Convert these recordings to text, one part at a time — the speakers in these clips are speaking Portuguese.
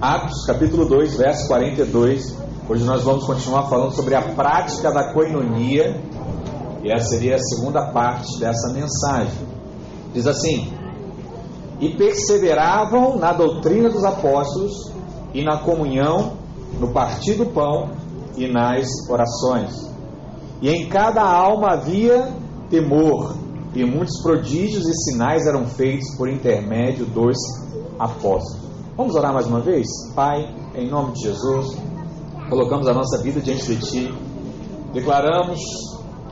Atos capítulo 2, verso 42. Hoje nós vamos continuar falando sobre a prática da coinonia, e essa seria a segunda parte dessa mensagem. Diz assim: E perseveravam na doutrina dos apóstolos e na comunhão, no partir do pão e nas orações. E em cada alma havia temor, e muitos prodígios e sinais eram feitos por intermédio dos apóstolos. Vamos orar mais uma vez? Pai, em nome de Jesus, colocamos a nossa vida diante de Ti, declaramos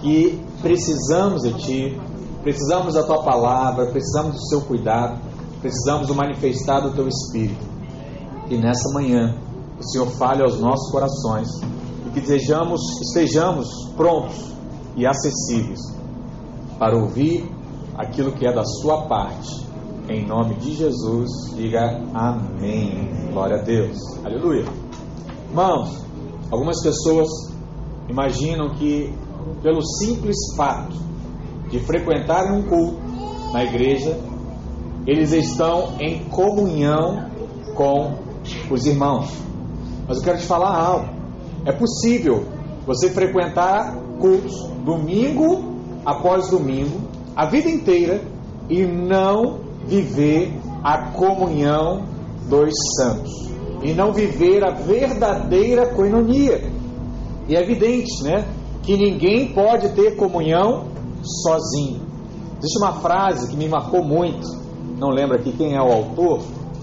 que precisamos de Ti, precisamos da Tua palavra, precisamos do Seu cuidado, precisamos do manifestar do Teu Espírito. E nessa manhã, o Senhor fale aos nossos corações e que estejamos, estejamos prontos e acessíveis para ouvir aquilo que é da Sua parte em nome de Jesus, diga amém. Glória a Deus. Aleluia. Irmãos, algumas pessoas imaginam que, pelo simples fato de frequentarem um culto na igreja, eles estão em comunhão com os irmãos. Mas eu quero te falar algo. É possível você frequentar cultos domingo após domingo, a vida inteira, e não viver a comunhão dos santos e não viver a verdadeira coinonia. E é evidente, né, que ninguém pode ter comunhão sozinho. Existe uma frase que me marcou muito, não lembro aqui quem é o autor,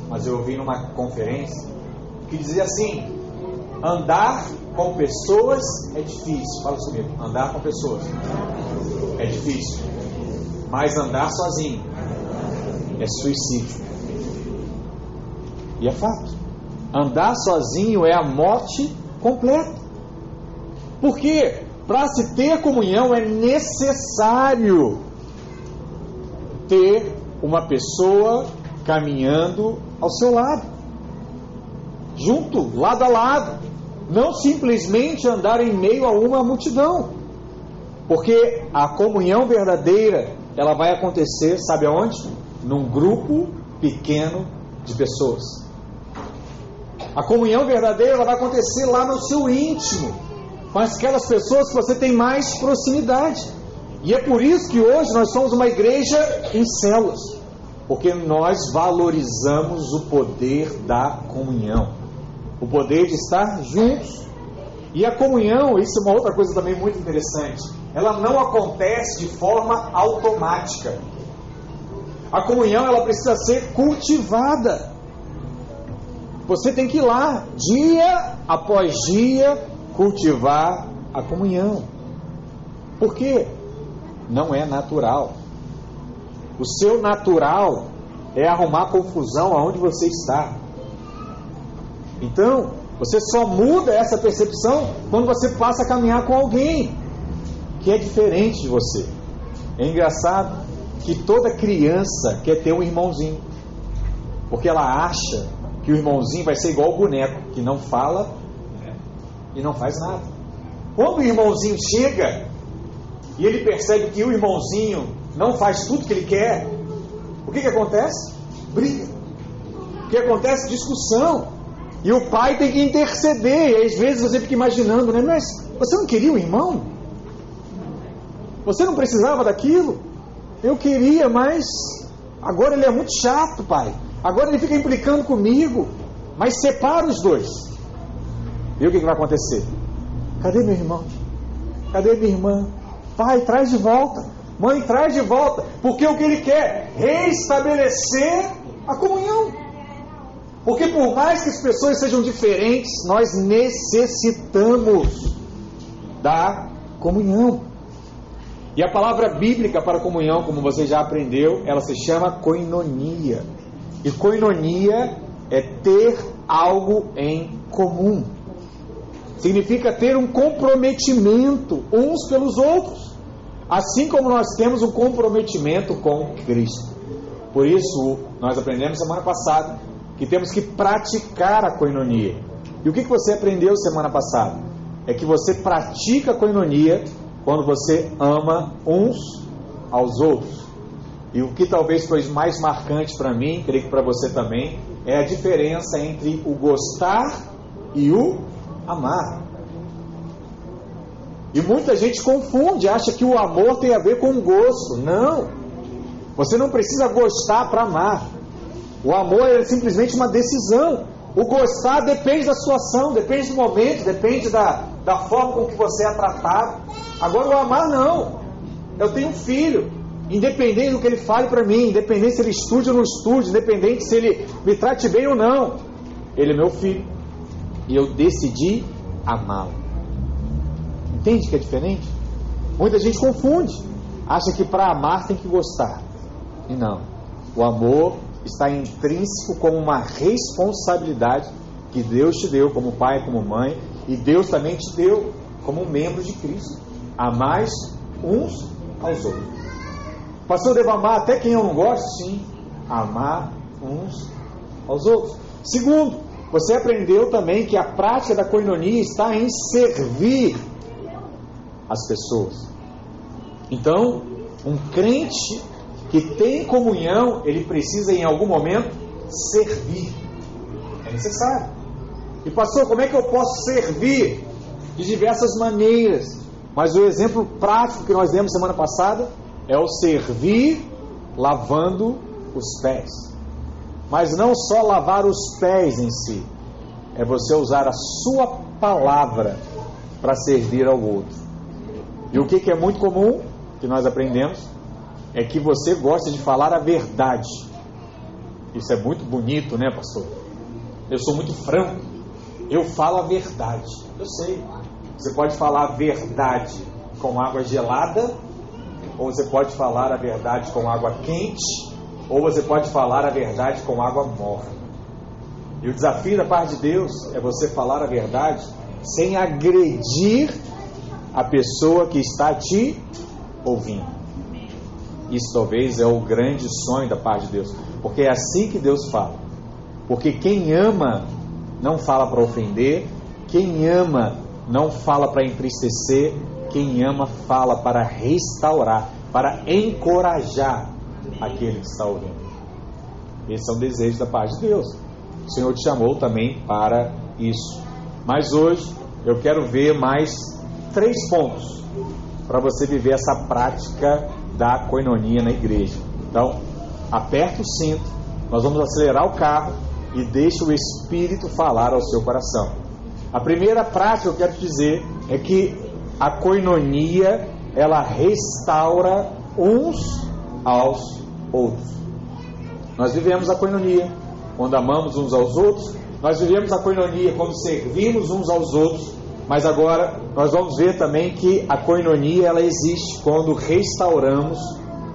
mas eu ouvi numa conferência, que dizia assim: andar com pessoas é difícil. Fala comigo, andar com pessoas é difícil, mas andar sozinho é suicídio. E é fato. Andar sozinho é a morte completa. Porque para se ter comunhão é necessário ter uma pessoa caminhando ao seu lado, junto, lado a lado, não simplesmente andar em meio a uma multidão. Porque a comunhão verdadeira, ela vai acontecer, sabe aonde? Num grupo pequeno de pessoas. A comunhão verdadeira vai acontecer lá no seu íntimo, com aquelas pessoas que você tem mais proximidade. E é por isso que hoje nós somos uma igreja em células, porque nós valorizamos o poder da comunhão, o poder de estar juntos. E a comunhão, isso é uma outra coisa também muito interessante, ela não acontece de forma automática. A comunhão ela precisa ser cultivada. Você tem que ir lá, dia após dia, cultivar a comunhão. Por quê? Não é natural. O seu natural é arrumar confusão aonde você está. Então, você só muda essa percepção quando você passa a caminhar com alguém que é diferente de você. É engraçado que toda criança quer ter um irmãozinho. Porque ela acha que o irmãozinho vai ser igual o boneco, que não fala e não faz nada. Quando o irmãozinho chega e ele percebe que o irmãozinho não faz tudo que ele quer, o que, que acontece? Briga. O que acontece? Discussão. E o pai tem que interceder. E às vezes você fica imaginando, né? Mas você não queria um irmão? Você não precisava daquilo? Eu queria, mas agora ele é muito chato, pai. Agora ele fica implicando comigo. Mas separa os dois. E o que, que vai acontecer? Cadê meu irmão? Cadê minha irmã? Pai, traz de volta. Mãe, traz de volta. Porque o que ele quer? Restabelecer a comunhão. Porque por mais que as pessoas sejam diferentes, nós necessitamos da comunhão. E a palavra bíblica para comunhão, como você já aprendeu, ela se chama koinonia. E koinonia é ter algo em comum. Significa ter um comprometimento uns pelos outros. Assim como nós temos um comprometimento com Cristo. Por isso, nós aprendemos semana passada que temos que praticar a koinonia. E o que você aprendeu semana passada? É que você pratica a koinonia quando você ama uns aos outros. E o que talvez foi mais marcante para mim, creio que para você também, é a diferença entre o gostar e o amar. E muita gente confunde, acha que o amor tem a ver com gosto. Não. Você não precisa gostar para amar. O amor é simplesmente uma decisão. O gostar depende da sua ação, depende do momento, depende da, da forma com que você é tratado. Agora, o amar não. Eu tenho um filho, independente do que ele fale para mim, independente se ele estude ou não estude, independente se ele me trate bem ou não, ele é meu filho. E eu decidi amá-lo. Entende que é diferente? Muita gente confunde, acha que para amar tem que gostar. E não. O amor está intrínseco como uma responsabilidade que Deus te deu como pai, como mãe, e Deus também te deu como membro de Cristo. Amar uns aos outros. Pastor, devo amar até quem eu não gosto? Sim. Amar uns aos outros. Segundo, você aprendeu também que a prática da coinonia está em servir as pessoas. Então, um crente que tem comunhão, ele precisa em algum momento servir. É necessário. E pastor, como é que eu posso servir? De diversas maneiras. Mas o exemplo prático que nós demos semana passada é o servir lavando os pés. Mas não só lavar os pés em si, é você usar a sua palavra para servir ao outro. E o que, que é muito comum que nós aprendemos? é que você gosta de falar a verdade. Isso é muito bonito, né, pastor? Eu sou muito franco. Eu falo a verdade. Eu sei. Você pode falar a verdade com água gelada, ou você pode falar a verdade com água quente, ou você pode falar a verdade com água morna. E o desafio da parte de Deus é você falar a verdade sem agredir a pessoa que está te ouvindo. Isso talvez é o grande sonho da parte de Deus, porque é assim que Deus fala. Porque quem ama não fala para ofender, quem ama não fala para entristecer, quem ama fala para restaurar, para encorajar aquele que está ouvindo. Esse é um desejo da parte de Deus. O Senhor te chamou também para isso. Mas hoje eu quero ver mais três pontos para você viver essa prática da coinonia na igreja. Então, aperta o cinto, nós vamos acelerar o carro e deixe o Espírito falar ao seu coração. A primeira prática que eu quero dizer é que a coinonia ela restaura uns aos outros. Nós vivemos a coinonia quando amamos uns aos outros, nós vivemos a coinonia quando servimos uns aos outros, mas agora nós vamos ver também que a coinonia ela existe quando restauramos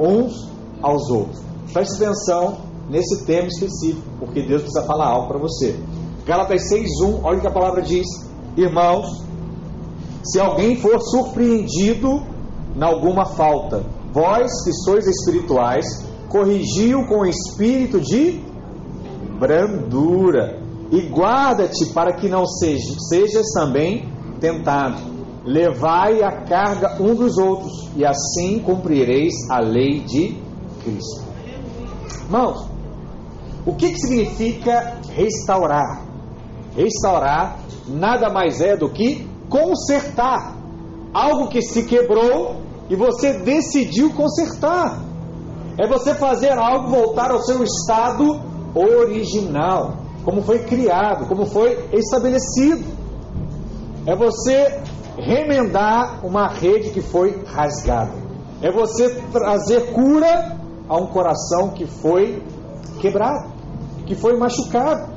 uns aos outros. Preste atenção nesse tema específico, porque Deus precisa falar algo para você. Gálatas 6:1, olha o que a palavra diz: Irmãos, se alguém for surpreendido em alguma falta, vós que sois espirituais, corrigiu com espírito de brandura e guarda-te para que não sejas também tentado. Levai a carga um dos outros, e assim cumprireis a lei de Cristo. Irmãos, o que, que significa restaurar? Restaurar nada mais é do que consertar algo que se quebrou e você decidiu consertar. É você fazer algo voltar ao seu estado original, como foi criado, como foi estabelecido é você remendar uma rede que foi rasgada. É você trazer cura a um coração que foi quebrado, que foi machucado.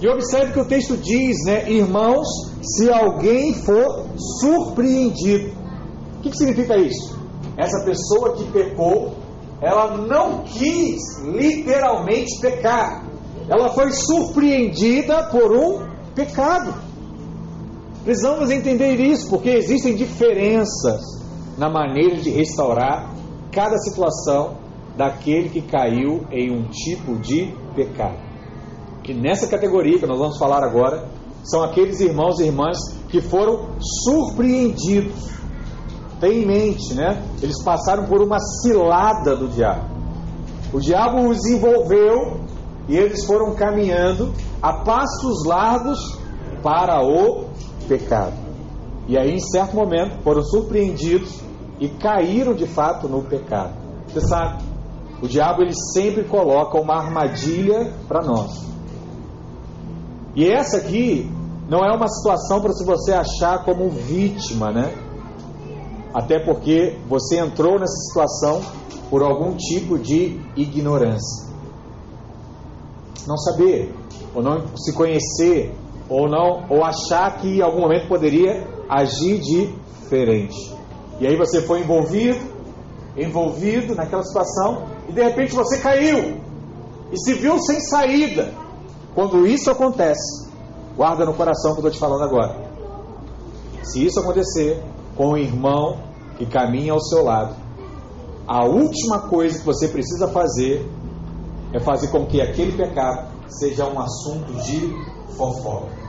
E observe que o texto diz, né, irmãos, se alguém for surpreendido. O que, que significa isso? Essa pessoa que pecou, ela não quis literalmente pecar. Ela foi surpreendida por um pecado. Precisamos entender isso, porque existem diferenças na maneira de restaurar cada situação daquele que caiu em um tipo de pecado. Que nessa categoria que nós vamos falar agora são aqueles irmãos e irmãs que foram surpreendidos. Tem em mente, né? Eles passaram por uma cilada do diabo. O diabo os envolveu e eles foram caminhando a passos largos para o pecado. E aí, em certo momento, foram surpreendidos e caíram de fato no pecado. Você sabe, o diabo ele sempre coloca uma armadilha para nós. E essa aqui não é uma situação para se você achar como vítima, né? Até porque você entrou nessa situação por algum tipo de ignorância. Não saber, ou não se conhecer, ou não, ou achar que em algum momento poderia agir diferente. E aí você foi envolvido, envolvido naquela situação, e de repente você caiu e se viu sem saída. Quando isso acontece, guarda no coração o que eu estou te falando agora. Se isso acontecer com o irmão que caminha ao seu lado, a última coisa que você precisa fazer é fazer com que aquele pecado seja um assunto de fofoca.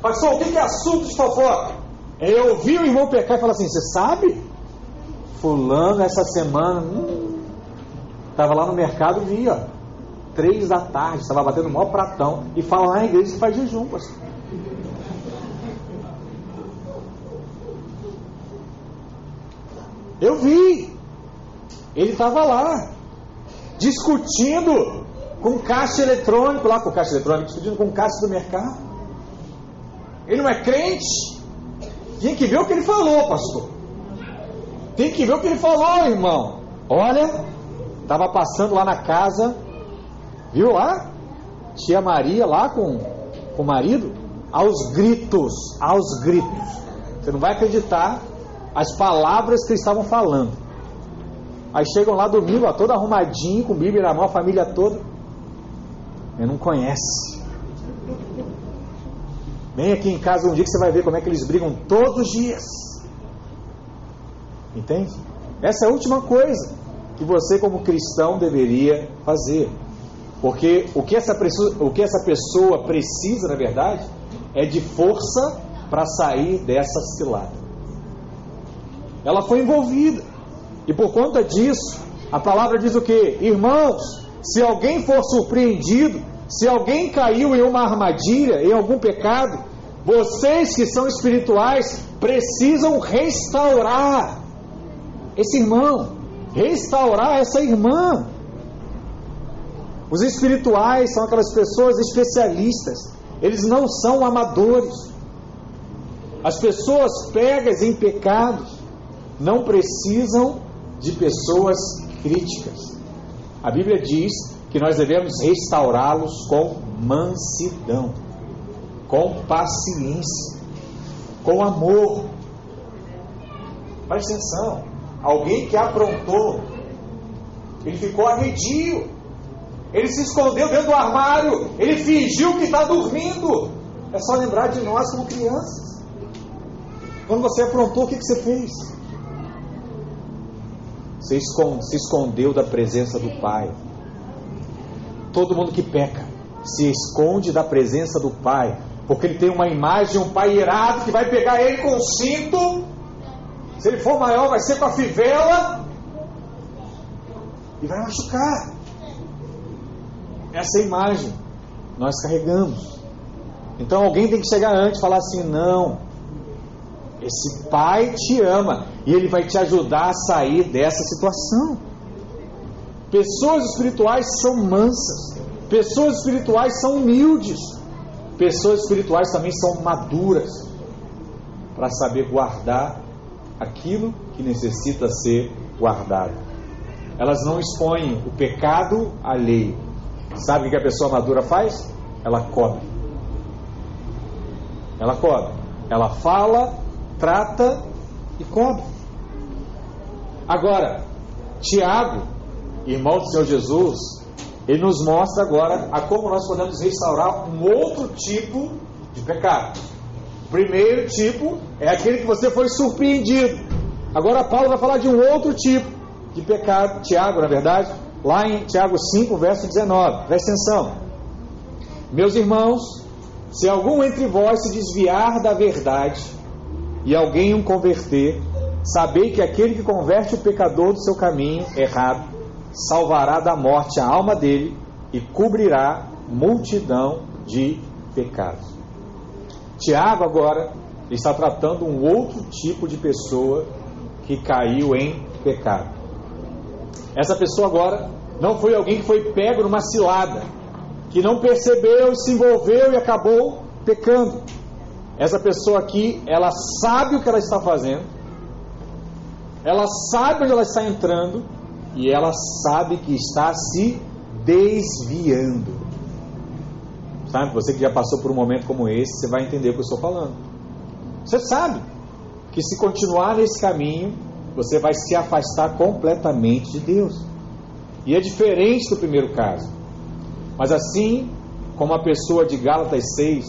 Pastor, o que é assunto de fofoca? É ouvir o irmão pecar e falar assim: Você sabe? Fulano, essa semana, estava lá no mercado, via, três da tarde, estava batendo o maior pratão, e fala lá na igreja que faz jejum, pastor. Eu vi. Ele estava lá, discutindo com caixa eletrônico, lá com caixa eletrônico, discutindo com caixa do mercado. Ele não é crente. Tem que ver o que ele falou, pastor. Tem que ver o que ele falou, irmão. Olha, estava passando lá na casa, viu lá? Tia Maria lá com, com o marido, aos gritos, aos gritos. Você não vai acreditar as palavras que eles estavam falando. Aí chegam lá domingo, ó, todo arrumadinho, com Bíblia na mão, a família toda. Ele não conhece. Vem aqui em casa um dia que você vai ver como é que eles brigam todos os dias. Entende? Essa é a última coisa que você, como cristão, deveria fazer. Porque o que essa pessoa, o que essa pessoa precisa, na verdade, é de força para sair dessa cilada. Ela foi envolvida. E por conta disso, a palavra diz o que? Irmãos, se alguém for surpreendido, se alguém caiu em uma armadilha, em algum pecado, vocês que são espirituais precisam restaurar esse irmão, restaurar essa irmã. Os espirituais são aquelas pessoas especialistas, eles não são amadores. As pessoas pegas em pecados não precisam de pessoas críticas. A Bíblia diz que nós devemos restaurá-los com mansidão, com paciência, com amor. Preste atenção, alguém que aprontou, ele ficou arredio, ele se escondeu dentro do armário, ele fingiu que está dormindo. É só lembrar de nós como crianças. Quando você aprontou, o que, que você fez? Você se escondeu da presença do Pai. Todo mundo que peca se esconde da presença do Pai, porque ele tem uma imagem um pai irado que vai pegar ele com o cinto. Se ele for maior, vai ser com a fivela e vai machucar. Essa é imagem nós carregamos. Então alguém tem que chegar antes e falar assim: não, esse pai te ama e ele vai te ajudar a sair dessa situação. Pessoas espirituais são mansas, pessoas espirituais são humildes, pessoas espirituais também são maduras para saber guardar aquilo que necessita ser guardado. Elas não expõem o pecado alheio. Sabe o que a pessoa madura faz? Ela cobre. Ela cobre. Ela fala trata e come. Agora, Tiago, irmão do Senhor Jesus, ele nos mostra agora a como nós podemos restaurar um outro tipo de pecado. Primeiro tipo é aquele que você foi surpreendido. Agora Paulo vai falar de um outro tipo de pecado, Tiago, na verdade, lá em Tiago 5, verso 19. Presta atenção. Meus irmãos, se algum entre vós se desviar da verdade e alguém o converter, sabei que aquele que converte o pecador do seu caminho errado salvará da morte a alma dele e cobrirá multidão de pecados. Tiago agora está tratando um outro tipo de pessoa que caiu em pecado. Essa pessoa agora não foi alguém que foi pego numa cilada, que não percebeu, se envolveu e acabou pecando. Essa pessoa aqui, ela sabe o que ela está fazendo, ela sabe onde ela está entrando e ela sabe que está se desviando. Sabe? Você que já passou por um momento como esse, você vai entender o que eu estou falando. Você sabe que se continuar nesse caminho, você vai se afastar completamente de Deus. E é diferente do primeiro caso. Mas assim como a pessoa de Gálatas 6,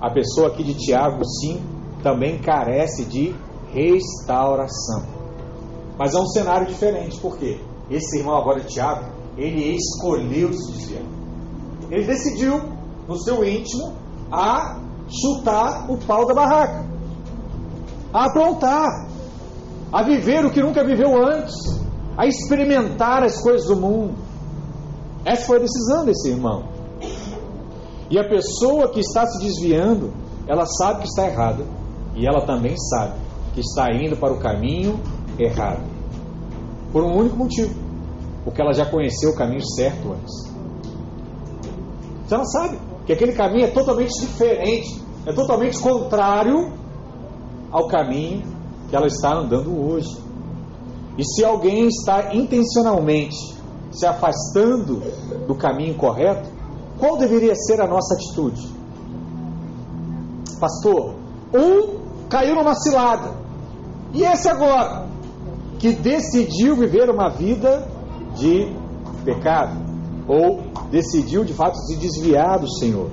a pessoa aqui de Tiago 5 também carece de restauração. Mas é um cenário diferente, porque esse irmão agora Tiago, ele escolheu se desviar. Ele decidiu, no seu íntimo, a chutar o pau da barraca, a aprontar, a viver o que nunca viveu antes, a experimentar as coisas do mundo. Essa foi a decisão desse irmão. E a pessoa que está se desviando, ela sabe que está errada, e ela também sabe que está indo para o caminho errado. Por um único motivo: porque ela já conheceu o caminho certo antes. Então ela sabe que aquele caminho é totalmente diferente, é totalmente contrário ao caminho que ela está andando hoje. E se alguém está intencionalmente se afastando do caminho correto, qual deveria ser a nossa atitude? Pastor, um caiu numa cilada. E esse agora, que decidiu viver uma vida de pecado, ou decidiu de fato se desviar do Senhor.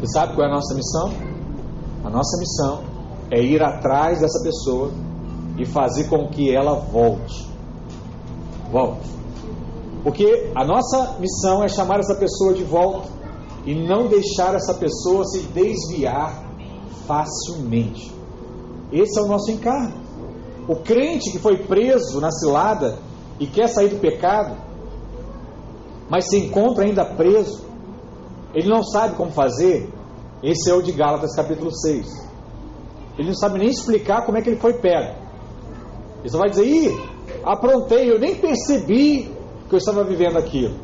Você sabe qual é a nossa missão? A nossa missão é ir atrás dessa pessoa e fazer com que ela volte. Volte. Porque a nossa missão é chamar essa pessoa de volta e não deixar essa pessoa se desviar facilmente. Esse é o nosso encargo. O crente que foi preso na cilada e quer sair do pecado, mas se encontra ainda preso, ele não sabe como fazer. Esse é o de Gálatas capítulo 6. Ele não sabe nem explicar como é que ele foi pego. Ele só vai dizer: Ih, aprontei, eu nem percebi que eu estava vivendo aquilo.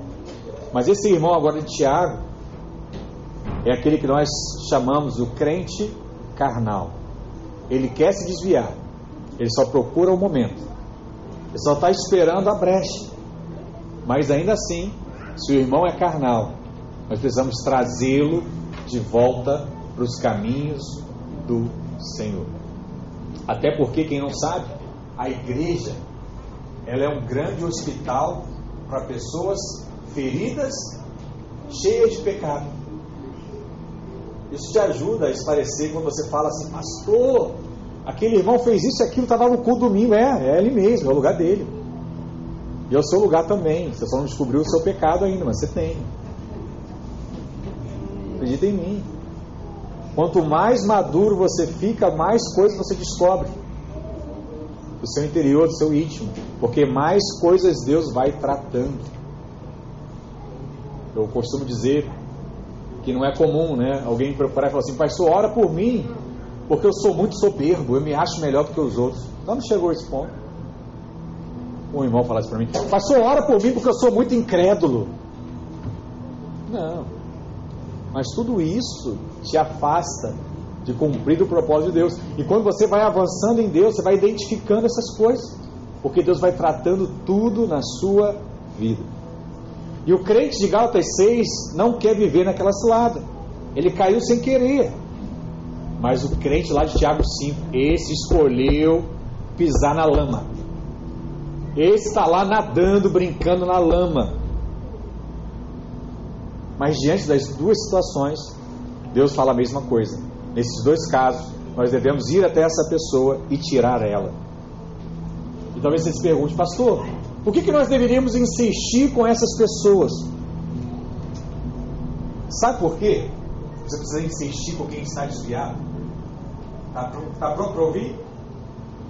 Mas esse irmão agora de Tiago é aquele que nós chamamos o crente carnal. Ele quer se desviar, ele só procura o momento, ele só está esperando a brecha. Mas ainda assim, se o irmão é carnal, nós precisamos trazê-lo de volta para os caminhos do Senhor. Até porque, quem não sabe, a igreja ela é um grande hospital para pessoas feridas, cheias de pecado. Isso te ajuda a esclarecer quando você fala assim, pastor, aquele irmão fez isso e aquilo, estava no cu domingo. É, é ele mesmo, é o lugar dele. E é o seu lugar também. Você só não descobriu o seu pecado ainda, mas você tem. Acredita em mim. Quanto mais maduro você fica, mais coisas você descobre do seu interior, do seu íntimo, porque mais coisas Deus vai tratando. Eu costumo dizer que não é comum, né? Alguém procurar e falar assim, pastor, ora por mim, porque eu sou muito soberbo, eu me acho melhor do que os outros. Não chegou a esse ponto. Um irmão falar isso para mim, pastor, ora por mim porque eu sou muito incrédulo. Não. Mas tudo isso te afasta de cumprir o propósito de Deus. E quando você vai avançando em Deus, você vai identificando essas coisas, porque Deus vai tratando tudo na sua vida. E o crente de Gálatas 6 não quer viver naquela cilada. Ele caiu sem querer. Mas o crente lá de Tiago 5, esse escolheu pisar na lama. Esse está lá nadando, brincando na lama. Mas diante das duas situações, Deus fala a mesma coisa. Nesses dois casos, nós devemos ir até essa pessoa e tirar ela. E talvez você se pergunte, pastor, por que, que nós deveríamos insistir com essas pessoas? Sabe por quê? Você precisa insistir com quem está desviado. Está tá pronto para ouvir?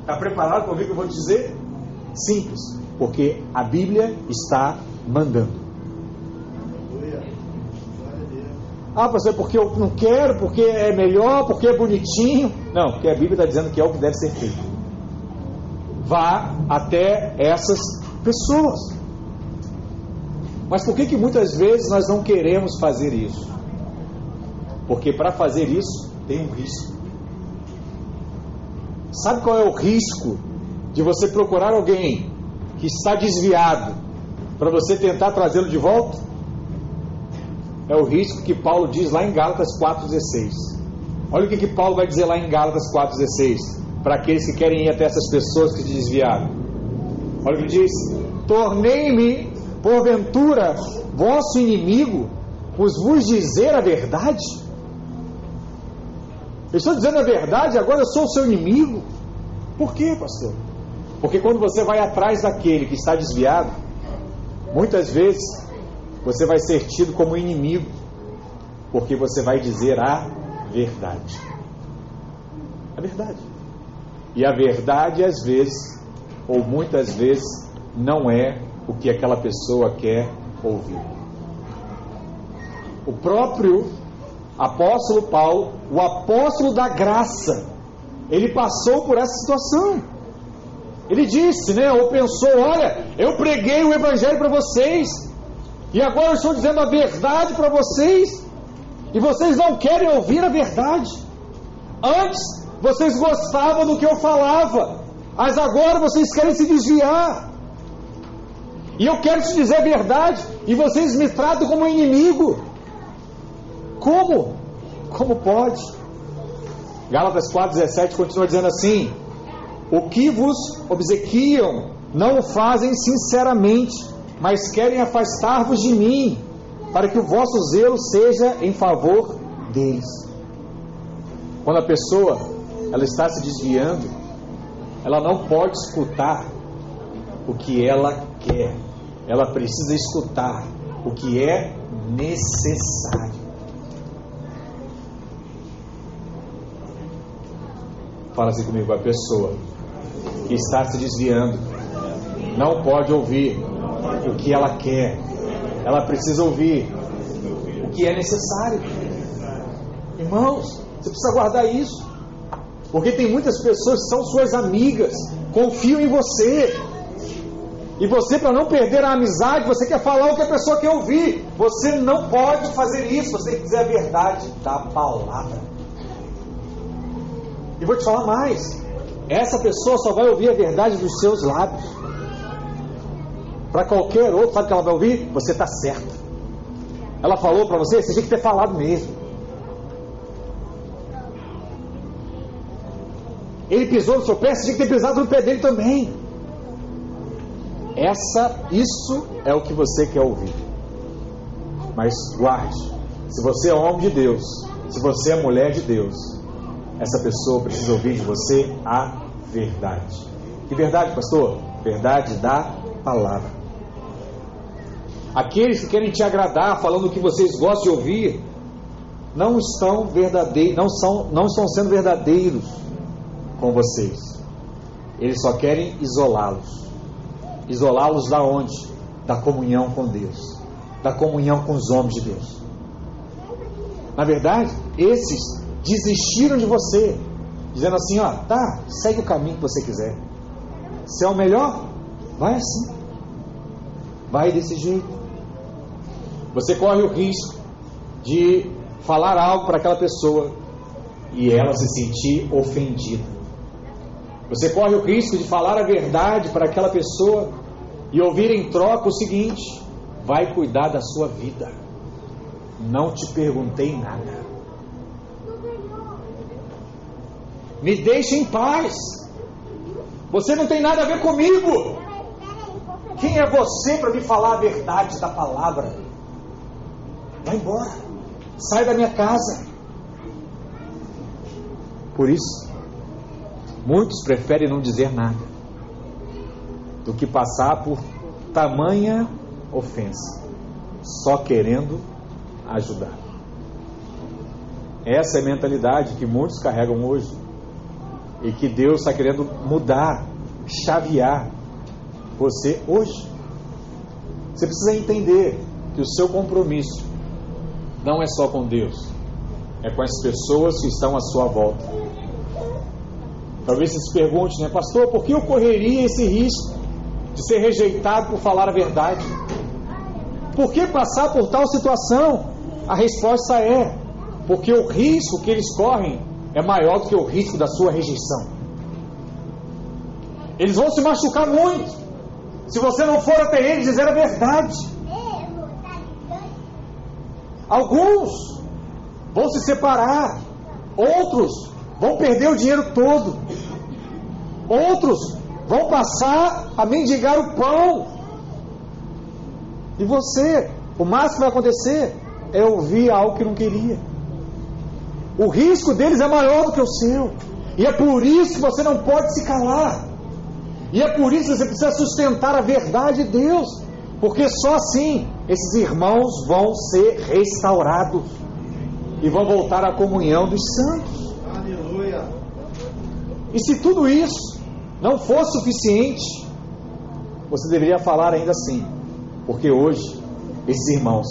Está preparado para ouvir o que eu vou te dizer? Simples, porque a Bíblia está mandando. Ah, pastor, é porque eu não quero, porque é melhor, porque é bonitinho. Não, porque a Bíblia está dizendo que é o que deve ser feito. Vá até essas pessoas. Mas por que, que muitas vezes nós não queremos fazer isso? Porque para fazer isso tem um risco. Sabe qual é o risco de você procurar alguém que está desviado para você tentar trazê-lo de volta? É o risco que Paulo diz lá em Gálatas 4,16. Olha o que, que Paulo vai dizer lá em Gálatas 4,16 para aqueles que querem ir até essas pessoas que se desviaram. Olha o que ele diz: Tornei-me, porventura, vosso inimigo, por vos dizer a verdade? Eu estou dizendo a verdade, agora eu sou o seu inimigo. Por quê, pastor? Porque quando você vai atrás daquele que está desviado, muitas vezes você vai ser tido como inimigo, porque você vai dizer a verdade. A verdade. E a verdade, às vezes, ou muitas vezes, não é o que aquela pessoa quer ouvir. O próprio apóstolo Paulo, o apóstolo da graça, ele passou por essa situação. Ele disse, né, ou pensou: Olha, eu preguei o evangelho para vocês, e agora eu estou dizendo a verdade para vocês, e vocês não querem ouvir a verdade. Antes vocês gostavam do que eu falava, mas agora vocês querem se desviar. E eu quero te dizer a verdade, e vocês me tratam como inimigo. Como? Como pode? Gálatas 4,17 continua dizendo assim: O que vos obsequiam não o fazem sinceramente, mas querem afastar-vos de mim, para que o vosso zelo seja em favor deles. Quando a pessoa ela está se desviando, ela não pode escutar o que ela quer, ela precisa escutar o que é necessário. Fala assim comigo, a pessoa que está se desviando não pode ouvir o que ela quer, ela precisa ouvir o que é necessário. Irmãos, você precisa guardar isso, porque tem muitas pessoas que são suas amigas, confiam em você, e você, para não perder a amizade, você quer falar o que a pessoa quer ouvir. Você não pode fazer isso. Você tem que dizer a verdade da palavra. E vou te falar mais: essa pessoa só vai ouvir a verdade dos seus lábios. Para qualquer outro, sabe o que ela vai ouvir? Você está certo. Ela falou para você, você tinha que ter falado mesmo. Ele pisou no seu pé, você tinha que ter pisado no pé dele também. Essa, isso é o que você quer ouvir. Mas guarde, se você é homem de Deus, se você é mulher de Deus, essa pessoa precisa ouvir de você a verdade. Que verdade, pastor? Verdade da palavra. Aqueles que querem te agradar, falando o que vocês gostam de ouvir, não estão verdadeiros, não são, não estão sendo verdadeiros com vocês. Eles só querem isolá-los. Isolá-los da onde? Da comunhão com Deus, da comunhão com os homens de Deus. Na verdade, esses desistiram de você, dizendo assim: ó, tá, segue o caminho que você quiser. Se é o melhor, vai assim, vai desse jeito. Você corre o risco de falar algo para aquela pessoa e ela se sentir ofendida. Você corre o risco de falar a verdade para aquela pessoa e ouvir em troca o seguinte: vai cuidar da sua vida. Não te perguntei nada. Me deixe em paz. Você não tem nada a ver comigo. Quem é você para me falar a verdade da palavra? Vai embora. Sai da minha casa. Por isso, muitos preferem não dizer nada do que passar por tamanha ofensa, só querendo ajudar. Essa é a mentalidade que muitos carregam hoje e que Deus está querendo mudar, chavear você hoje. Você precisa entender que o seu compromisso não é só com Deus, é com as pessoas que estão à sua volta. Talvez você se pergunte, né, pastor, por que eu correria esse risco de ser rejeitado por falar a verdade? Por que passar por tal situação? A resposta é: porque o risco que eles correm é maior do que o risco da sua rejeição. Eles vão se machucar muito se você não for até eles dizer a verdade. Alguns vão se separar, outros vão perder o dinheiro todo, outros vão passar a mendigar o pão. E você, o máximo que vai acontecer é ouvir algo que não queria. O risco deles é maior do que o seu. E é por isso que você não pode se calar. E é por isso que você precisa sustentar a verdade de Deus. Porque só assim esses irmãos vão ser restaurados e vão voltar à comunhão dos santos. Aleluia. E se tudo isso não for suficiente, você deveria falar ainda assim, porque hoje esses irmãos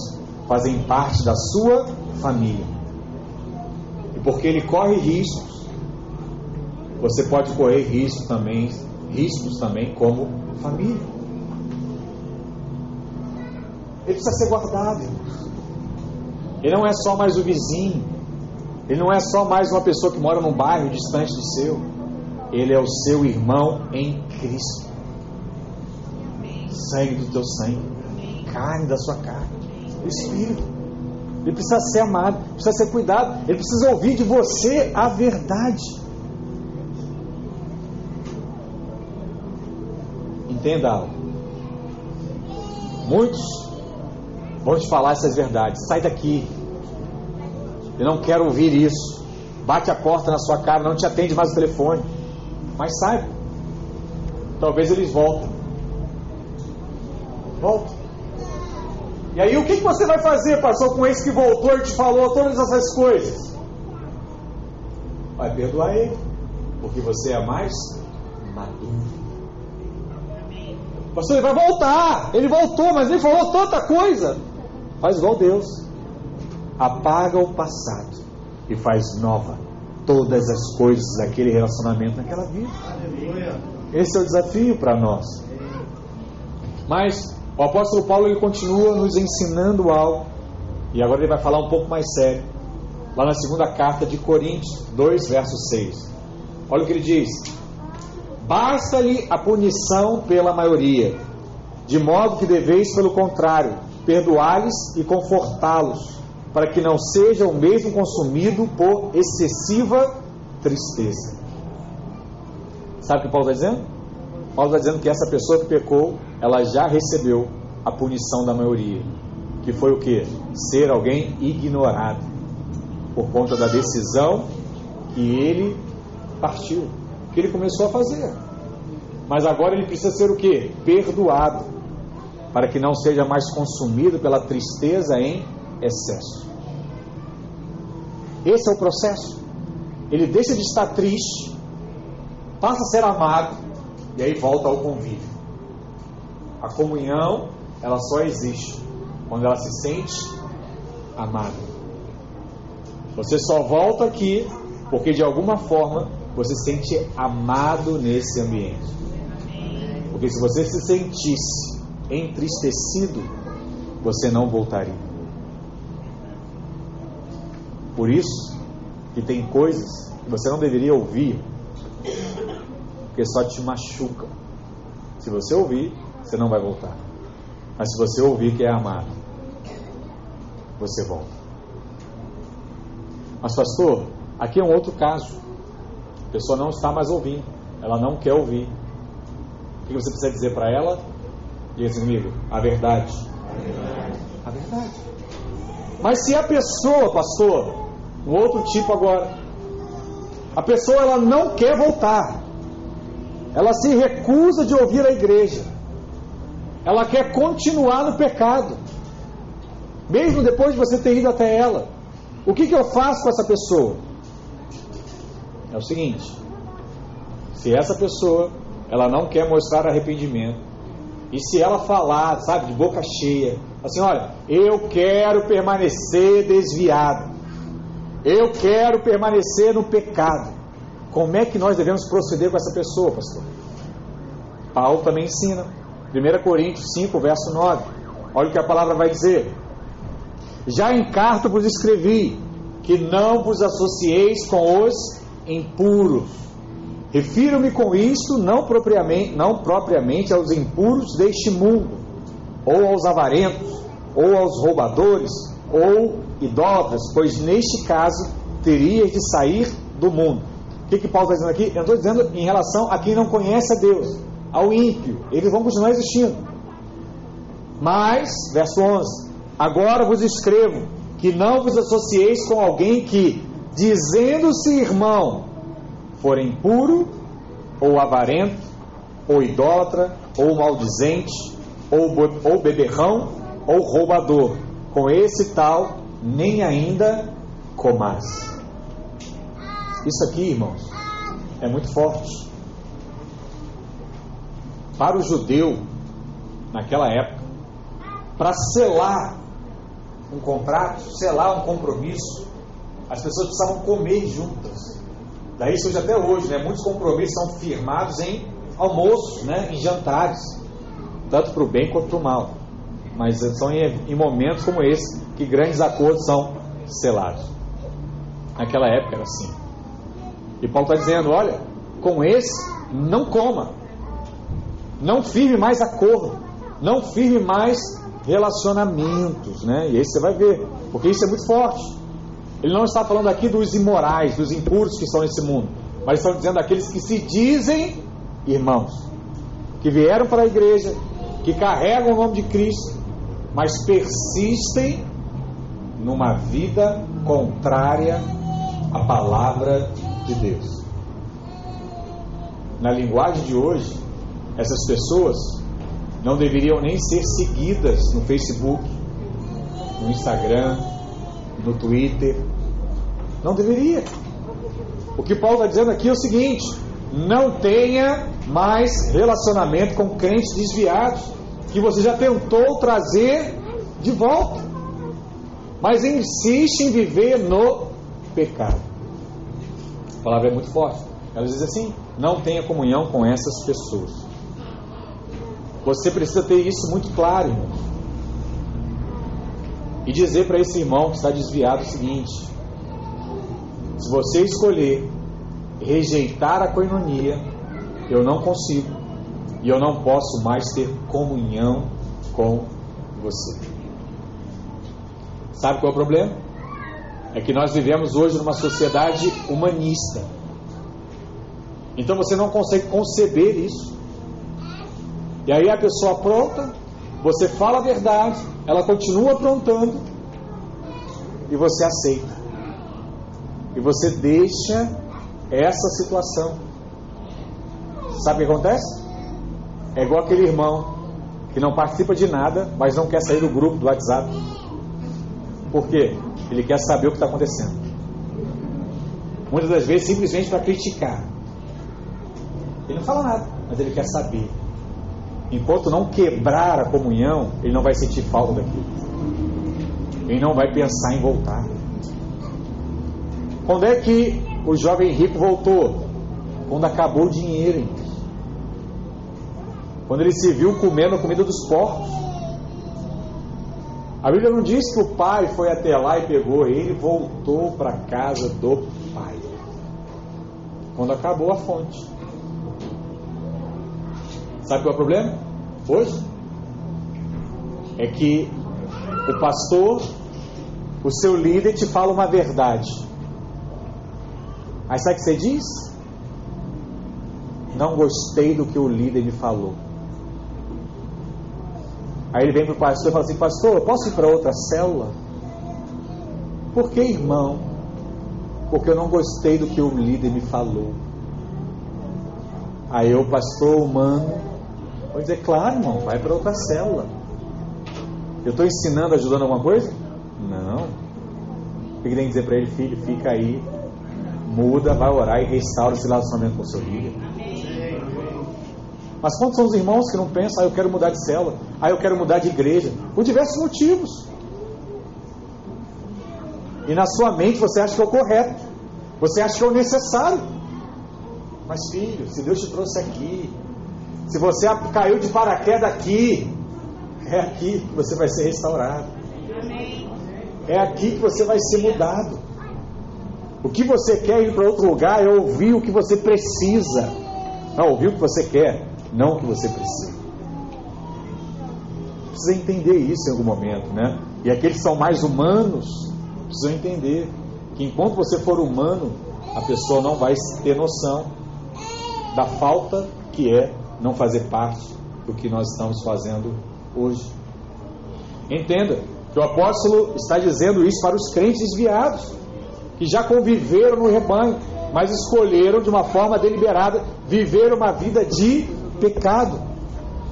fazem parte da sua família. E porque ele corre riscos, você pode correr riscos também, riscos também como família. Ele precisa ser guardado. Ele não é só mais o vizinho. Ele não é só mais uma pessoa que mora num bairro distante do seu. Ele é o seu irmão em Cristo. Sangue do teu sangue, carne da sua carne, o Espírito. Ele precisa ser amado, precisa ser cuidado, ele precisa ouvir de você a verdade. Entenda algo. Muitos Vou te falar essas verdades. Sai daqui. Eu não quero ouvir isso. Bate a porta na sua cara, não te atende mais o telefone. Mas sai. Talvez eles voltem. Volta. E aí o que, que você vai fazer, pastor, com esse que voltou e te falou todas essas coisas? Vai perdoar ele. Porque você é mais maduro. Pastor, ele vai voltar. Ele voltou, mas ele falou tanta coisa. Faz igual Deus. Apaga o passado e faz nova todas as coisas daquele relacionamento naquela vida. Esse é o desafio para nós. Mas o apóstolo Paulo ele continua nos ensinando algo. E agora ele vai falar um pouco mais sério. Lá na segunda carta de Coríntios 2, verso 6. Olha o que ele diz: Basta-lhe a punição pela maioria, de modo que deveis, pelo contrário, perdoar-lhes e confortá-los, para que não sejam mesmo consumidos por excessiva tristeza. Sabe o que Paulo está dizendo? Paulo está dizendo que essa pessoa que pecou, ela já recebeu a punição da maioria, que foi o que? Ser alguém ignorado, por conta da decisão que ele partiu, que ele começou a fazer. Mas agora ele precisa ser o que? Perdoado para que não seja mais consumido pela tristeza em excesso. Esse é o processo. Ele deixa de estar triste, passa a ser amado e aí volta ao convívio. A comunhão, ela só existe quando ela se sente amada. Você só volta aqui porque de alguma forma você se sente amado nesse ambiente. Porque se você se sentisse entristecido, você não voltaria. Por isso que tem coisas que você não deveria ouvir, porque só te machucam. Se você ouvir, você não vai voltar. Mas se você ouvir que é amado, você volta. Mas, pastor, aqui é um outro caso. A pessoa não está mais ouvindo, ela não quer ouvir. O que você precisa dizer para ela? Diga assim a verdade. A verdade. Mas se a pessoa, pastor, um outro tipo agora, a pessoa ela não quer voltar, ela se recusa de ouvir a igreja, ela quer continuar no pecado, mesmo depois de você ter ido até ela. O que, que eu faço com essa pessoa? É o seguinte: se essa pessoa ela não quer mostrar arrependimento, E se ela falar, sabe, de boca cheia, assim, olha, eu quero permanecer desviado, eu quero permanecer no pecado, como é que nós devemos proceder com essa pessoa, pastor? Paulo também ensina, 1 Coríntios 5, verso 9, olha o que a palavra vai dizer: Já em carta vos escrevi que não vos associeis com os impuros Refiro-me com isto não propriamente, não propriamente aos impuros deste mundo, ou aos avarentos, ou aos roubadores, ou idólatras, pois neste caso terias de sair do mundo. O que, que Paulo está dizendo aqui? Eu estou dizendo em relação a quem não conhece a Deus, ao ímpio. Eles vão continuar existindo. Mas, verso 11: Agora vos escrevo que não vos associeis com alguém que, dizendo-se irmão, for impuro, ou avarento, ou idólatra, ou maldizente, ou, ou beberrão, ou roubador. Com esse tal, nem ainda comás. Isso aqui, irmãos, é muito forte. Para o judeu, naquela época, para selar um contrato, selar um compromisso, as pessoas precisavam comer juntas. Daí surge até hoje, né? Muitos compromissos são firmados em almoços, né? em jantares, tanto para o bem quanto para o mal. Mas são em, momentos como esse que grandes acordos são selados. Naquela época era assim. E Paulo está dizendo: olha, com esse não coma, não firme mais acordo, não firme mais relacionamentos, né? E aí você vai ver, porque isso é muito forte. Ele não está falando aqui dos imorais, dos impuros que estão nesse mundo, mas está dizendo daqueles que se dizem irmãos, que vieram para a igreja, que carregam o nome de Cristo, mas persistem numa vida contrária à palavra de Deus. Na linguagem de hoje, essas pessoas não deveriam nem ser seguidas no Facebook, no Instagram, no Twitter. Não deveria. O que Paulo está dizendo aqui é o seguinte: não tenha mais relacionamento com crentes desviados, que você já tentou trazer de volta, mas insiste em viver no pecado. A palavra é muito forte. Ela diz assim: não tenha comunhão com essas pessoas. Você precisa ter isso muito claro, irmãos e dizer para esse irmão que está desviado o seguinte: se você escolher rejeitar a coinonia, eu não consigo e eu não posso mais ter comunhão com você. Sabe qual é o problema? É que nós vivemos hoje numa sociedade humanista. Então você não consegue conceber isso. E aí a pessoa pronta, você fala a verdade, ela continua aprontando e você aceita. E você deixa essa situação. Sabe o que acontece? É igual aquele irmão que não participa de nada, mas não quer sair do grupo do WhatsApp. Por quê? Ele quer saber o que está acontecendo. Muitas das vezes simplesmente para criticar. Ele não fala nada, mas ele quer saber. Enquanto não quebrar a comunhão, ele não vai sentir falta daquilo. Ele não vai pensar em voltar. Quando é que o jovem rico voltou? Quando acabou o dinheiro. Quando ele se viu comendo a comida dos porcos. A Bíblia não diz que o pai foi até lá e pegou ele voltou para a casa do pai. Quando acabou a fonte. Sabe qual é o problema? Hoje? É que o pastor, o seu líder, te fala uma verdade. Aí sabe o que você diz? Não gostei do que o líder me falou. Aí ele vem para o pastor e fala assim: Pastor, posso ir para outra célula? Por que, irmão? Porque eu não gostei do que o líder me falou. Aí o pastor humano Pode dizer, claro, irmão, vai para outra célula. Eu estou ensinando, ajudando alguma coisa? Não. O que tem que dizer para ele, filho? Fica aí, muda, vai orar e restaura esse relacionamento com o seu líder. Mas quantos são os irmãos que não pensam, ah, eu quero mudar de célula, ah, eu quero mudar de igreja, por diversos motivos. E na sua mente você acha que é o correto, você acha que é o necessário. Mas filho, se Deus te trouxe aqui, se você caiu de paraquedas aqui, é aqui que você vai ser restaurado. É aqui que você vai ser mudado. O que você quer ir para outro lugar é ouvir o que você precisa. Não ouvir o que você quer, não o que você precisa. Precisa entender isso em algum momento, né? E aqueles que são mais humanos precisam entender que enquanto você for humano, a pessoa não vai ter noção da falta que é não fazer parte do que nós estamos fazendo hoje. Entenda que o apóstolo está dizendo isso para os crentes desviados, que já conviveram no rebanho, mas escolheram de uma forma deliberada viver uma vida de pecado.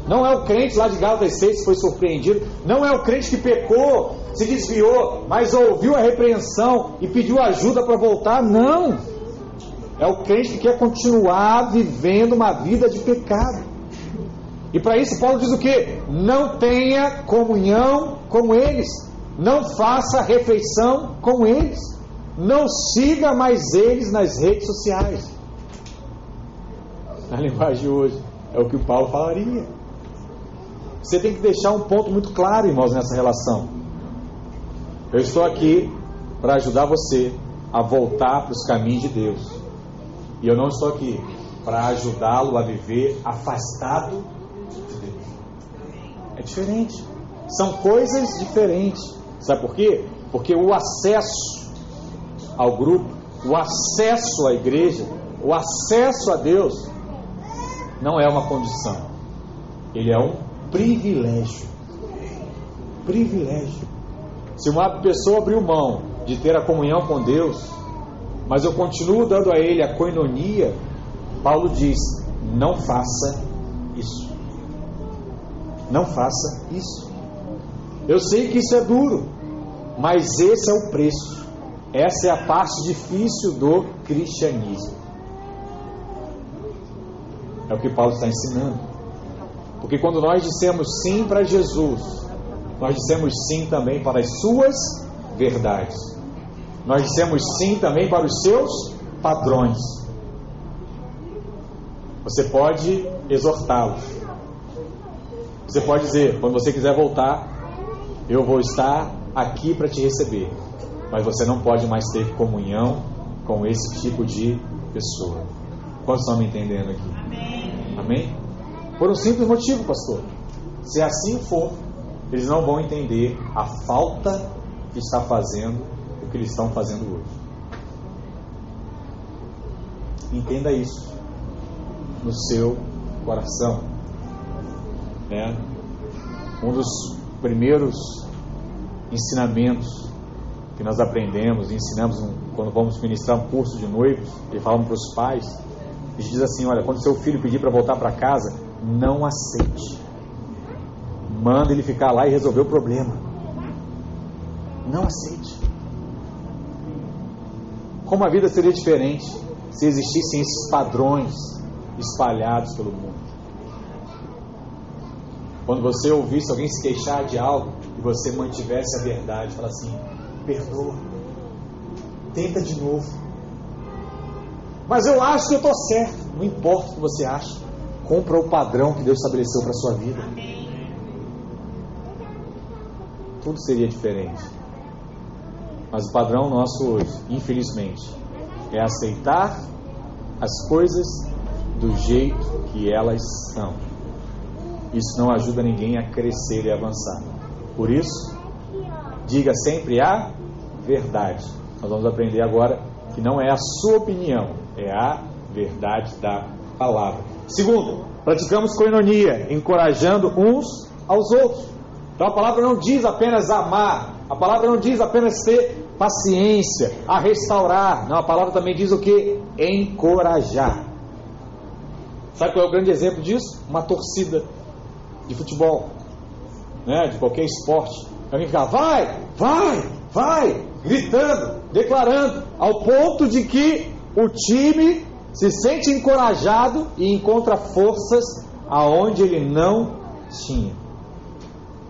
Não é o crente lá de Gálatas 6 que foi surpreendido, não é o crente que pecou, se desviou, mas ouviu a repreensão e pediu ajuda para voltar, não. É o crente que quer continuar vivendo uma vida de pecado. E para isso Paulo diz o que? Não tenha comunhão com eles, não faça refeição com eles, não siga mais eles nas redes sociais. Na linguagem de hoje, é o que o Paulo falaria. Você tem que deixar um ponto muito claro, irmãos, nessa relação. Eu estou aqui para ajudar você a voltar para os caminhos de Deus. E eu não estou aqui para ajudá-lo a viver afastado de Deus. É diferente. São coisas diferentes. Sabe por quê? Porque o acesso ao grupo, o acesso à igreja, o acesso a Deus não é uma condição. Ele é um privilégio. Privilégio. Se uma pessoa abriu mão de ter a comunhão com Deus, mas eu continuo dando a ele a coinonia, Paulo diz: não faça isso. Não faça isso. Eu sei que isso é duro, mas esse é o preço. Essa é a parte difícil do cristianismo. É o que Paulo está ensinando. Porque quando nós dissemos sim para Jesus, nós dissemos sim também para as suas verdades. Nós dissemos sim também para os seus padrões. Você pode exortá-los. Você pode dizer, quando você quiser voltar, eu vou estar aqui para te receber. Mas você não pode mais ter comunhão com esse tipo de pessoa. Quantos estão me entendendo aqui? Amém? Amém? Por um simples motivo, pastor. Se assim for, eles não vão entender a falta que está fazendo o que eles estão fazendo hoje. Entenda isso no seu coração. Né? Um dos primeiros ensinamentos que nós aprendemos ensinamos quando vamos ministrar um curso de noivos e falamos para os pais, gente diz assim: olha, quando seu filho pedir para voltar para casa, não aceite. Manda ele ficar lá e resolver o problema. Não aceite. Como a vida seria diferente se existissem esses padrões espalhados pelo mundo? Quando você ouvisse alguém se queixar de algo e você mantivesse a verdade, fala assim: perdoa, tenta de novo. Mas eu acho que eu estou certo. Não importa o que você acha, compra o padrão que Deus estabeleceu para a sua vida. Tudo seria diferente. Mas o padrão nosso hoje, infelizmente, é aceitar as coisas do jeito que elas são. Isso não ajuda ninguém a crescer e avançar. Por isso, diga sempre a verdade. Nós vamos aprender agora que não é a sua opinião, é a verdade da palavra. Segundo, praticamos coinonia, encorajando uns aos outros. Então a palavra não diz apenas amar, a palavra não diz apenas ter paciência, a restaurar. Não, a palavra também diz o que? Encorajar. Sabe qual é o grande exemplo disso? Uma torcida de futebol, né? de qualquer esporte. Alguém fica, vai, vai, vai, gritando, declarando, ao ponto de que o time se sente encorajado e encontra forças aonde ele não tinha.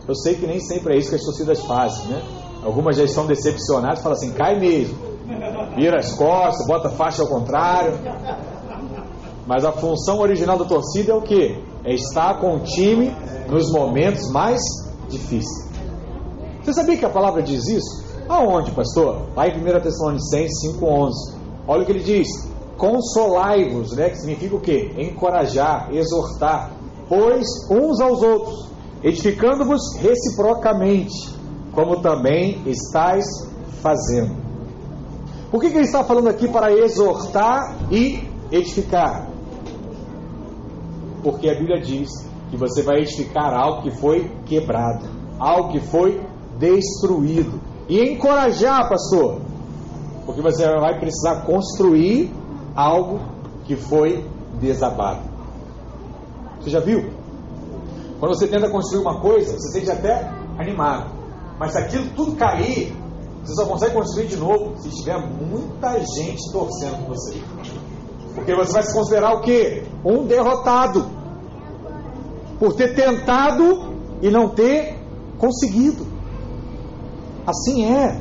Eu sei que nem sempre é isso que as torcidas fazem, né? Algumas já estão decepcionadas falam assim: cai mesmo, vira as costas, bota faixa ao contrário. Mas a função original da torcida é o que? É estar com o time nos momentos mais difíceis. Você sabia que a palavra diz isso? Aonde, pastor? Lá em 1 Tessalonicenses 5,11. Olha o que ele diz: Consolai-vos, né? Que significa o quê? Encorajar, exortar, pois uns aos outros, edificando-vos reciprocamente, como também estáis fazendo. Por que, que ele está falando aqui para exortar e edificar? Porque a Bíblia diz que você vai edificar algo que foi quebrado, algo que foi destruído. E encorajar, pastor, porque você vai precisar construir algo que foi desabado. Você já viu? Quando você tenta construir uma coisa, você sente até animado. Mas se aquilo tudo cair, você só consegue construir de novo se tiver muita gente torcendo por você. Porque você vai se considerar o quê? Um derrotado. Por ter tentado e não ter conseguido. Assim é.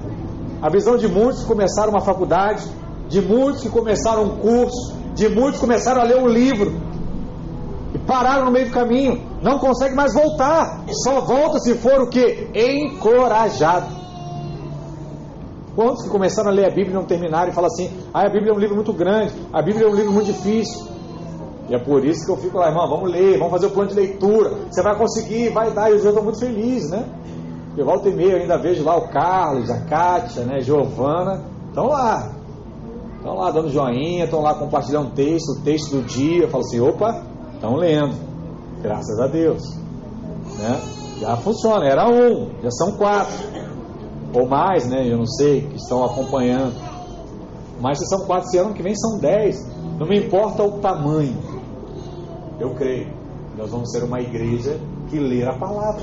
A visão de muitos que começaram uma faculdade, de muitos que começaram um curso, de muitos que começaram a ler um livro e pararam no meio do caminho, não consegue mais voltar, só volta se for o que? Encorajado. Quantos que começaram a ler a Bíblia e não terminaram e falam assim: ah, a Bíblia é um livro muito grande, a Bíblia é um livro muito difícil. E é por isso que eu fico lá, irmão, vamos ler, vamos fazer o plano de leitura, você vai conseguir, vai dar, e eu estou muito feliz, né? Eu volto e meio, ainda vejo lá o Carlos, a Kátia, né, Giovana, estão lá. Estão lá dando joinha, estão lá compartilhando texto, o texto do dia. Eu falo assim, opa, estão lendo. Graças a Deus. Né? Já funciona, era um, já são quatro. Ou mais, né? Eu não sei, que estão acompanhando. Mas se são quatro, se ano que vem são dez. Não me importa o tamanho. Eu creio. Nós vamos ser uma igreja que lê a palavra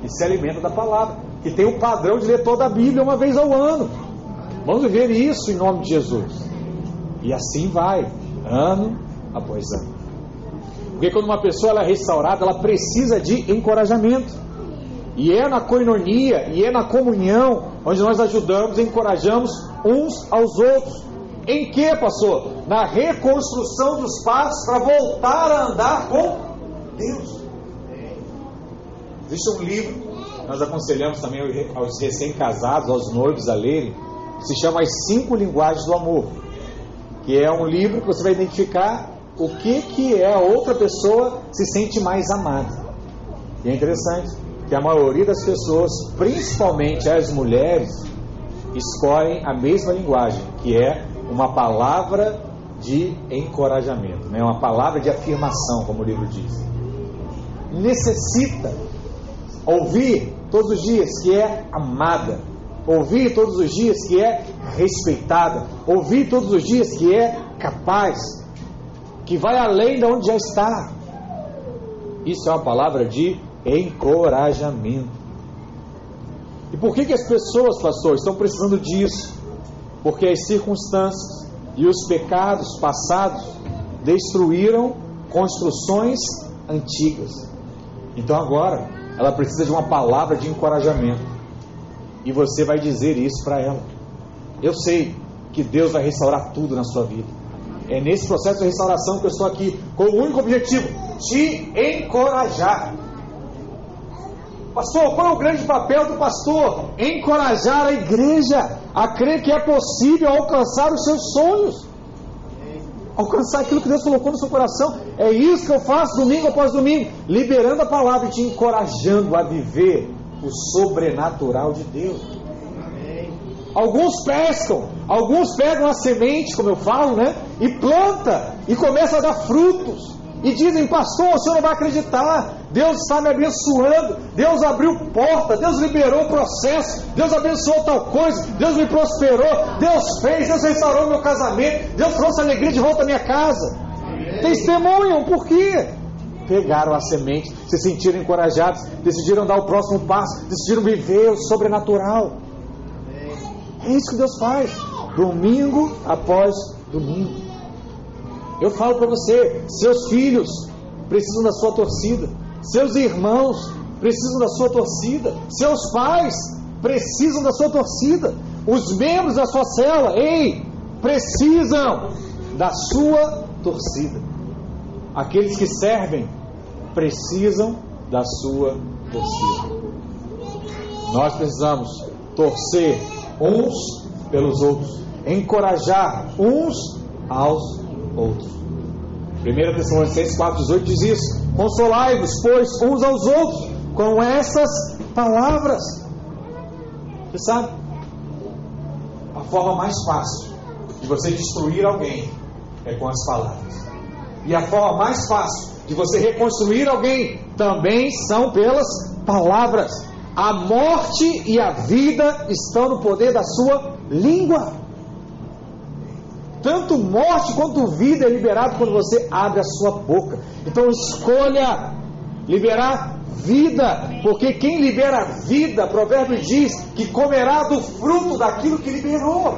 que se alimenta da palavra, que tem o padrão de ler toda a Bíblia uma vez ao ano. Vamos viver isso em nome de Jesus. E assim vai, ano após ano. Porque quando uma pessoa ela é restaurada, ela precisa de encorajamento. E é na coinonia, e é na comunhão, onde nós ajudamos e encorajamos uns aos outros. Em que, pastor? Na reconstrução dos passos para voltar a andar com Deus. Existe um livro, nós aconselhamos também aos recém-casados, aos noivos a lerem, que se chama As Cinco Linguagens do Amor, que é um livro que você vai identificar o que, que é a outra pessoa se sente mais amada. E é interessante que a maioria das pessoas, principalmente as mulheres, escolhem a mesma linguagem, que é uma palavra de encorajamento, né? uma palavra de afirmação, como o livro diz. Necessita Ouvir todos os dias que é amada. Ouvir todos os dias que é respeitada. Ouvir todos os dias que é capaz. Que vai além de onde já está. Isso é uma palavra de encorajamento. E por que, que as pessoas, pastor, estão precisando disso? Porque as circunstâncias e os pecados passados destruíram construções antigas. Então agora ela precisa de uma palavra de encorajamento. E você vai dizer isso para ela. Eu sei que Deus vai restaurar tudo na sua vida. É nesse processo de restauração que eu estou aqui, com o único objetivo: te encorajar. Pastor, qual é o grande papel do pastor? Encorajar a igreja a crer que é possível alcançar os seus sonhos alcançar aquilo que Deus colocou no seu coração. É isso que eu faço domingo após domingo, liberando a palavra e te encorajando a viver o sobrenatural de Deus. Alguns pescam, alguns pegam a semente, como eu falo, né? E planta e começa a dar frutos. E dizem, pastor, o senhor não vai acreditar. Deus está me abençoando. Deus abriu porta. Deus liberou o processo. Deus abençoou tal coisa. Deus me prosperou. Deus fez. Deus restaurou meu casamento. Deus trouxe alegria de volta à minha casa. Testemunham, por quê? Pegaram a semente, se sentiram encorajados, decidiram dar o próximo passo, decidiram viver o sobrenatural. É isso que Deus faz, domingo após domingo. Eu falo para você, seus filhos precisam da sua torcida. Seus irmãos precisam da sua torcida. Seus pais precisam da sua torcida. Os membros da sua cela, ei, precisam da sua torcida. Aqueles que servem precisam da sua torcida. Nós precisamos torcer uns pelos outros, encorajar uns aos outros. 1 Tessalonicenses 4,18 diz isso: Consolai-vos, pois, uns aos outros com essas palavras. Você sabe? A forma mais fácil de você destruir alguém é com as palavras. E a forma mais fácil de você reconstruir alguém também são pelas palavras. A morte e a vida estão no poder da sua língua. Tanto morte quanto vida é liberado quando você abre a sua boca. Então escolha liberar vida, porque quem libera vida, provérbio diz que comerá do fruto daquilo que liberou.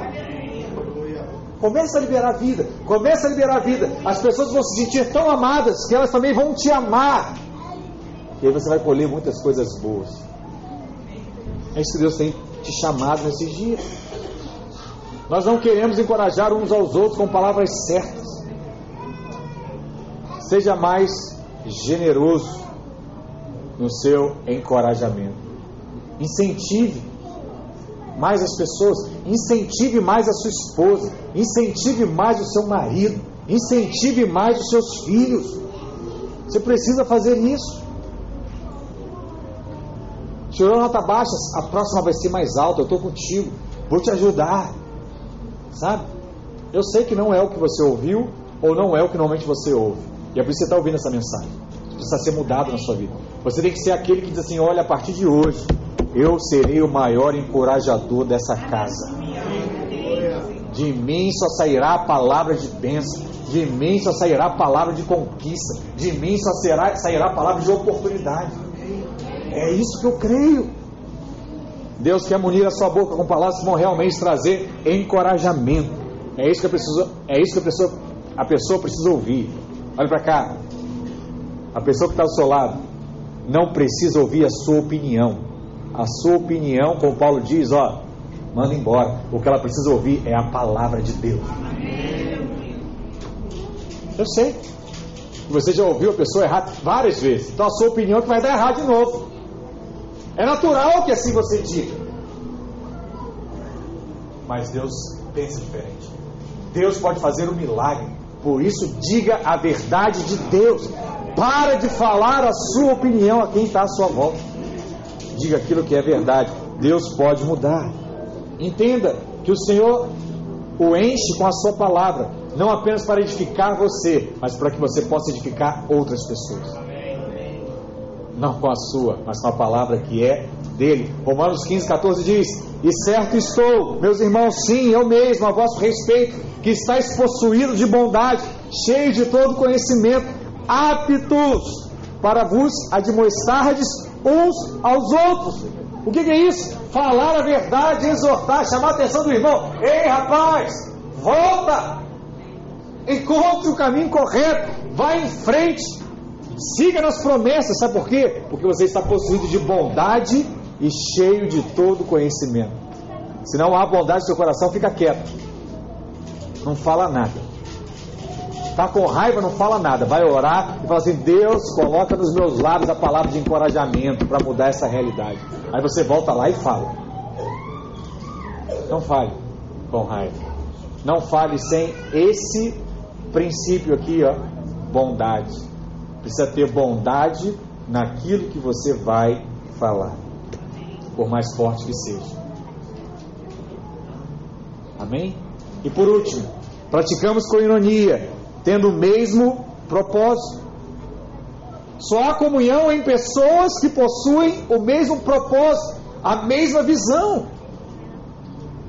Começa a liberar vida, começa a liberar vida. As pessoas vão se sentir tão amadas que elas também vão te amar. E aí você vai colher muitas coisas boas. É isso que Deus tem te chamado nesses dias. Nós não queremos encorajar uns aos outros com palavras certas. Seja mais generoso no seu encorajamento. Incentive mais as pessoas, incentive mais a sua esposa, incentive mais o seu marido, incentive mais os seus filhos. Você precisa fazer isso. Tirou nota baixa, a próxima vai ser mais alta, eu estou contigo, vou te ajudar. Sabe? Eu sei que não é o que você ouviu, ou não é o que normalmente você ouve. E é por isso que você está ouvindo essa mensagem. Precisa ser mudado na sua vida. Você tem que ser aquele que diz assim: olha, a partir de hoje, eu serei o maior encorajador dessa casa. De mim só sairá a palavra de bênção. De mim só sairá a palavra de conquista. De mim só será, sairá a palavra de oportunidade. É isso que eu creio. Deus quer munir a sua boca com palavras que vão realmente trazer encorajamento. É isso que pessoa, é isso que a pessoa, a pessoa precisa ouvir. Olha para cá. A pessoa que está ao seu lado não precisa ouvir a sua opinião a sua opinião, como Paulo diz, ó, manda embora. O que ela precisa ouvir é a palavra de Deus. Eu sei. Você já ouviu a pessoa errar várias vezes. Então a sua opinião é que vai dar errado de novo. É natural que assim você diga. Mas Deus pensa diferente. Deus pode fazer um milagre. Por isso, diga a verdade de Deus. Para de falar a sua opinião a quem está à sua volta diga aquilo que é verdade. Deus pode mudar. Entenda que o Senhor o enche com a sua palavra, não apenas para edificar você, mas para que você possa edificar outras pessoas. Não com a sua, mas com a palavra que é dele. Romanos 15, 14 diz: E certo estou, meus irmãos, sim, eu mesmo, a vosso respeito, que estáis possuídos de bondade, cheios de todo conhecimento, aptos para vos admoestardes uns aos outros. O que, que, é isso? Falar a verdade, exortar, chamar a atenção do irmão. Ei, rapaz, volta! Encontre o caminho correto, vá em frente, siga nas promessas. Sabe por quê? Porque você está possuído de bondade e cheio de todo conhecimento. Se não há bondade seu coração, fica quieto. Não fala nada. Está com raiva, não fala nada. Vai orar e fala assim: Deus, coloca nos meus lábios a palavra de encorajamento para mudar essa realidade. Aí você volta lá e fala. Não fale com raiva. Não fale sem esse princípio aqui, ó, bondade. Precisa ter bondade naquilo que você vai falar, por mais forte que seja. Amém? E por último, praticamos com ironia tendo o mesmo propósito. Só há comunhão em pessoas que possuem o mesmo propósito, a mesma visão.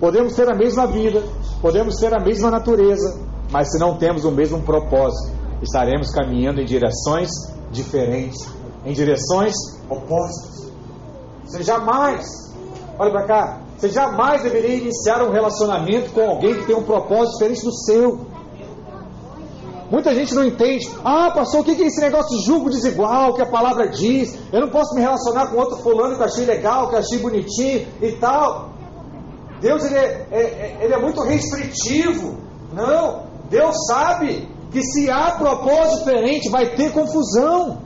Podemos ter a mesma vida, podemos ter a mesma natureza, mas se não temos o mesmo propósito, estaremos caminhando em direções diferentes, em direções opostas. Você jamais, olha para cá, você jamais deveria iniciar um relacionamento com alguém que tem um propósito diferente do seu. Muita gente não entende. Ah, pastor, o que é esse negócio de julgo desigual que a palavra diz? Eu não posso me relacionar com outro fulano que eu achei legal, que eu achei bonitinho e tal. Deus ele é, é, é ele é muito restritivo. Não, Deus sabe que se há propósito diferente vai ter confusão.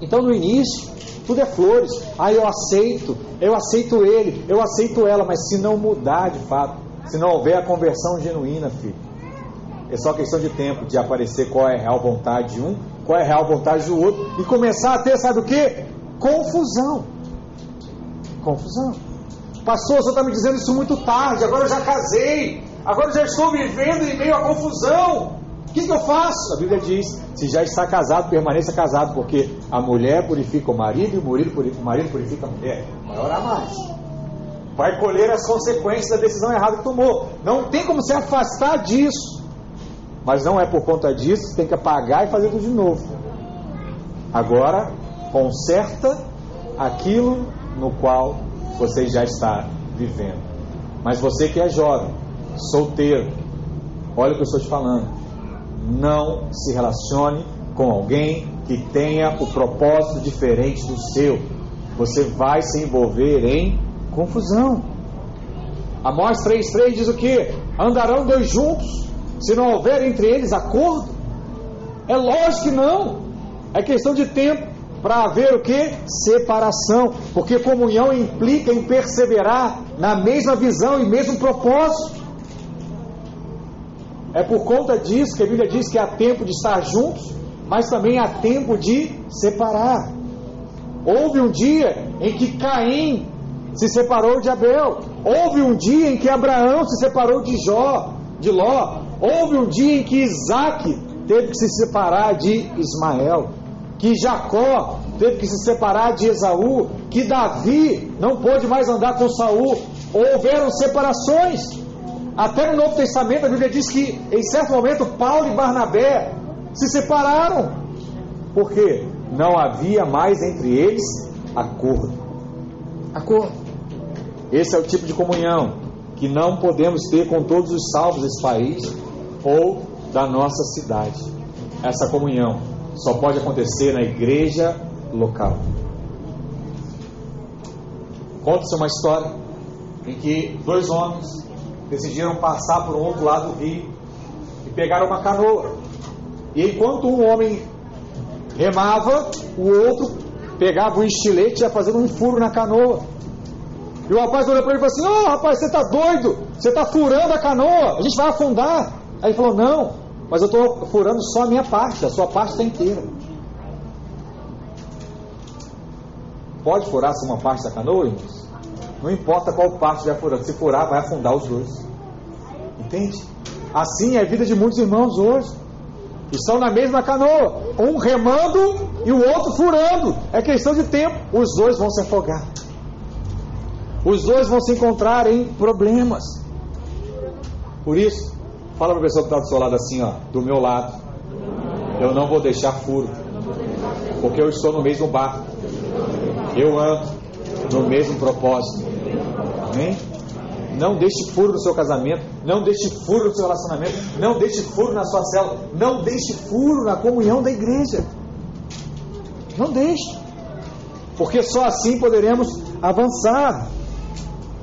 Então no início, tudo é flores. Ah, eu aceito, eu aceito ele, eu aceito ela, mas se não mudar de fato, se não houver a conversão genuína, filho, é só questão de tempo de aparecer qual é a real vontade de um, qual é a real vontade do outro, e começar a ter, sabe o que? Confusão. Confusão. Pastor, o senhor está me dizendo isso muito tarde, agora eu já casei, agora já estou vivendo em meio à confusão. O que, que eu faço? A Bíblia diz: se já está casado, permaneça casado, porque a mulher purifica o marido e o marido purifica, o marido purifica a mulher. Vai orar mais. Vai colher as consequências da decisão errada que tomou. Não tem como se afastar disso. Mas não é por conta disso, tem que apagar e fazer tudo de novo. Agora, conserta aquilo no qual você já está vivendo. Mas você que é jovem, solteiro, olha o que eu estou te falando não se relacione com alguém que tenha o propósito diferente do seu. Você vai se envolver em confusão. Amós 3,3 diz o que? Andarão dois juntos, se não houver entre eles acordo? É lógico que não. É questão de tempo para haver o que? Separação. Porque comunhão implica em perseverar na mesma visão e mesmo propósito. É por conta disso que a Bíblia diz que há tempo de estar juntos, mas também há tempo de separar. Houve um dia em que Caim se separou de Abel. Houve um dia em que Abraão se separou de Jó, de Ló. Houve um dia em que Isaac teve que se separar de Ismael. Que Jacó teve que se separar de Esaú. Que Davi não pôde mais andar com Saul. Houveram separações. Até no Novo Testamento a Bíblia diz que em certo momento Paulo e Barnabé se separaram. Porque não havia mais entre eles acordo. Acordo. Esse é o tipo de comunhão que não podemos ter com todos os salvos desse país ou da nossa cidade. Essa comunhão só pode acontecer na igreja local. Conta-se uma história em que dois homens decidiram passar por um outro lado do rio e pegaram uma canoa. E enquanto um homem remava, o outro pegava um estilete e ia fazendo um furo na canoa. E o rapaz olhou para ele e falou assim: Ô oh, rapaz, você está doido? Você está furando a canoa, a gente vai afundar. Aí ele falou: Não, mas eu estou furando só a minha parte, a sua parte está inteira. Pode furar se uma parte da canoa, irmãos? Não importa qual parte vai furando, se furar, vai afundar os dois. Entende? Assim é a vida de muitos irmãos hoje. Estão na mesma canoa, um remando e o outro furando. É questão de tempo. Os dois vão se afogar. Os dois vão se encontrar em problemas. Por isso, fala para a pessoa que está do seu lado assim, ó, do meu lado. Eu não vou deixar furo, porque eu estou no mesmo barco. Eu ando no mesmo propósito. Amém? Não deixe furo no seu casamento, não deixe furo no seu relacionamento, não deixe furo na sua célula, não deixe furo na comunhão da igreja. Não deixe. Porque só assim poderemos avançar.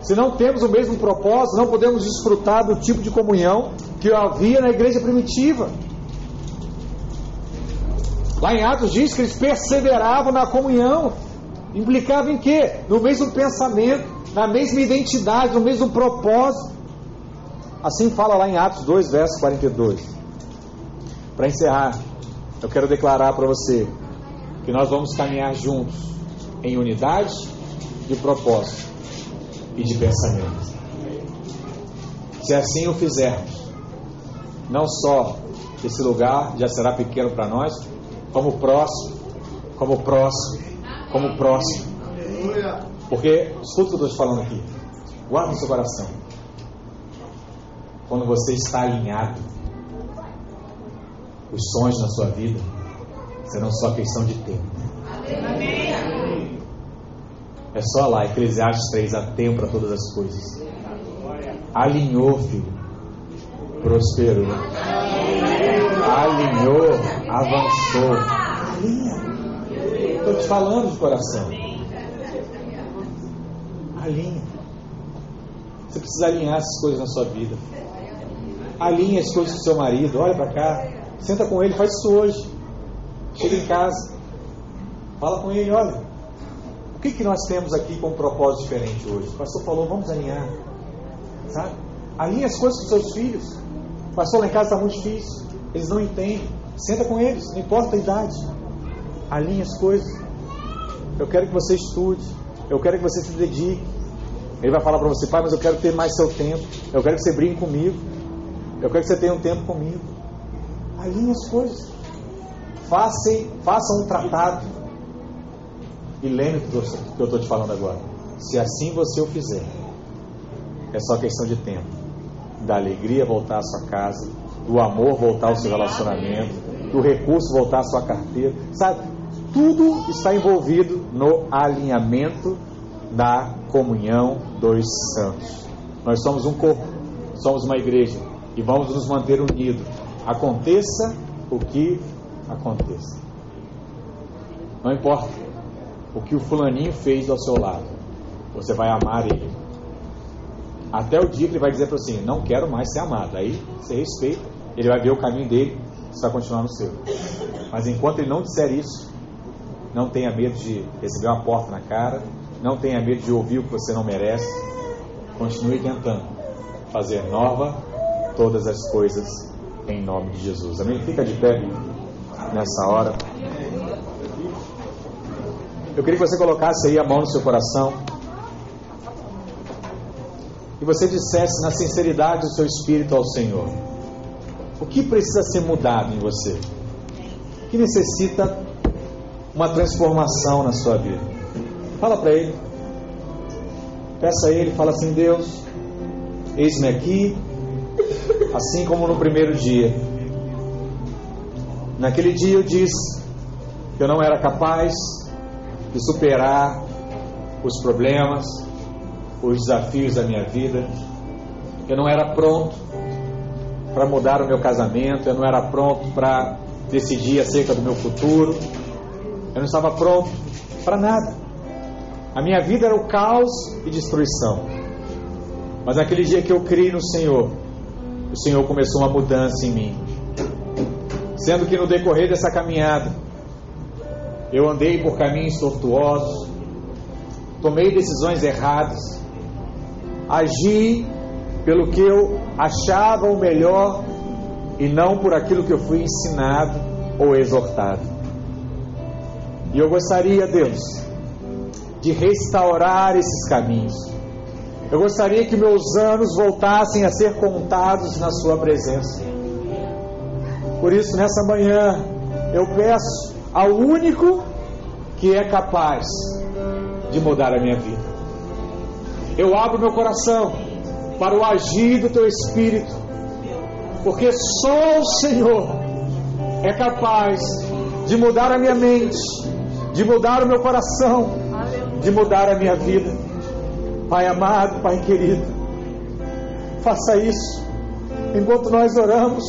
Se não temos o mesmo propósito, não podemos desfrutar do tipo de comunhão que havia na igreja primitiva. Lá em Atos diz que eles perseveravam na comunhão. Implicava em quê? No mesmo pensamento, na mesma identidade, no mesmo propósito. Assim fala lá em Atos 2, verso 42. Para encerrar, eu quero declarar para você que nós vamos caminhar juntos em unidade de propósito e de pensamento. Se assim o fizermos, não só esse lugar já será pequeno para nós, como próximo, como próximo como próximo. Porque, escuta o que eu estou te falando aqui. Guarda no seu coração. Quando você está alinhado, os sonhos na sua vida serão só questão de tempo. É só lá, Eclesiastes 3, há tempo para todas as coisas. Alinhou, filho. Prosperou. Alinhou, avançou. Estou te falando de coração. Alinha. Você precisa alinhar essas coisas na sua vida. Alinha as coisas com seu marido. Olha para cá. Senta com ele, faz isso hoje. Chega em casa. Fala com ele, olha. O que, que nós temos aqui com um propósito diferente hoje? O pastor falou, vamos alinhar. Sabe? Alinha as coisas com seus filhos. O pastor lá em casa está muito difícil. Eles não entendem. Senta com eles, não importa a idade. Alinha as coisas. Eu quero que você estude. Eu quero que você se dedique. Ele vai falar para você, pai, mas eu quero ter mais seu tempo. Eu quero que você brinque comigo. Eu quero que você tenha um tempo comigo. Alinhe as coisas. Faça, faça um tratado. E lembre do que eu estou te falando agora. Se assim você o fizer, é só questão de tempo. Da alegria voltar à sua casa, do amor voltar ao seu relacionamento, do recurso voltar à sua carteira. Sabe? Tudo está envolvido no alinhamento da comunhão dos santos. Nós somos um corpo, somos uma igreja e vamos nos manter unidos. Aconteça o que aconteça. Não importa o que o fulaninho fez ao seu lado, você vai amar ele. Até o dia que ele vai dizer para você, não quero mais ser amado. Aí você respeita, ele vai ver o caminho dele, você vai continuar no seu. Mas enquanto ele não disser isso, não tenha medo de receber uma porta na cara, não tenha medo de ouvir o que você não merece. Continue tentando fazer nova todas as coisas em nome de Jesus. Amém? Fica de pé nessa hora. Eu queria que você colocasse aí a mão no seu coração e você dissesse na sinceridade do seu espírito ao Senhor: o que precisa ser mudado em você? O que necessita uma transformação na sua vida? Fala para Ele. Peça a Ele, fala assim: Deus, eis-me aqui, assim como no primeiro dia. Naquele dia eu disse que eu não era capaz de superar os problemas, os desafios da minha vida. Eu não era pronto para mudar o meu casamento, eu não era pronto para decidir acerca do meu futuro, eu não estava pronto para nada. A minha vida era o caos e destruição. Mas naquele dia que eu criei no Senhor, o Senhor começou uma mudança em mim. Sendo que no decorrer dessa caminhada, eu andei por caminhos tortuosos, tomei decisões erradas, agi pelo que eu achava o melhor e não por aquilo que eu fui ensinado ou exortado. E eu gostaria, Deus, de restaurar esses caminhos. Eu gostaria que meus anos voltassem a ser contados na Sua presença. Por isso, nessa manhã, eu peço ao único que é capaz de mudar a minha vida. Eu abro meu coração para o agir do teu espírito, porque só o Senhor é capaz de mudar a minha mente, de mudar o meu coração, de mudar a minha vida. Pai amado, Pai querido, faça isso enquanto nós oramos,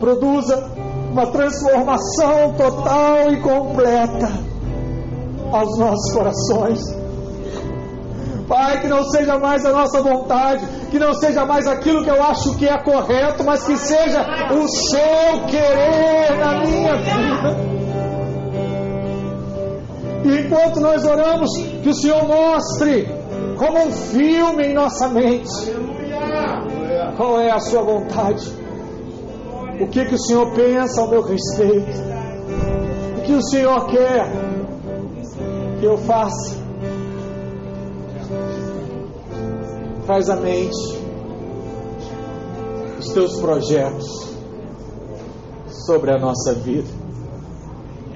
produza uma transformação total e completa aos nossos corações. Pai, que não seja mais a nossa vontade, que não seja mais aquilo que eu acho que é correto, mas que seja o seu querer na minha vida. E enquanto nós oramos, que o Senhor mostre como um filme em nossa mente qual é a sua vontade, o que, que o Senhor pensa ao meu respeito, o que o Senhor quer que eu faça. Traz à mente os teus projetos sobre a nossa vida.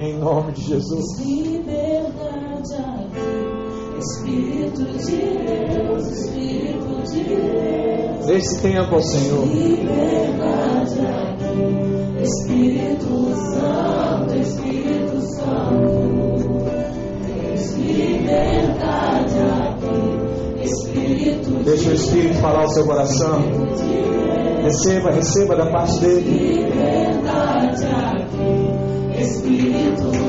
Em nome de Jesus. Liberdade aqui, Espírito de Deus, Espírito de Deus. Desse tempo ao Senhor. Liberdade aqui, Espírito Santo, Espírito Santo. Tens liberdade aqui, Espírito Deixa o Espírito falar o seu coração. Receba, receba da parte dele. Liberdade aqui, Espírito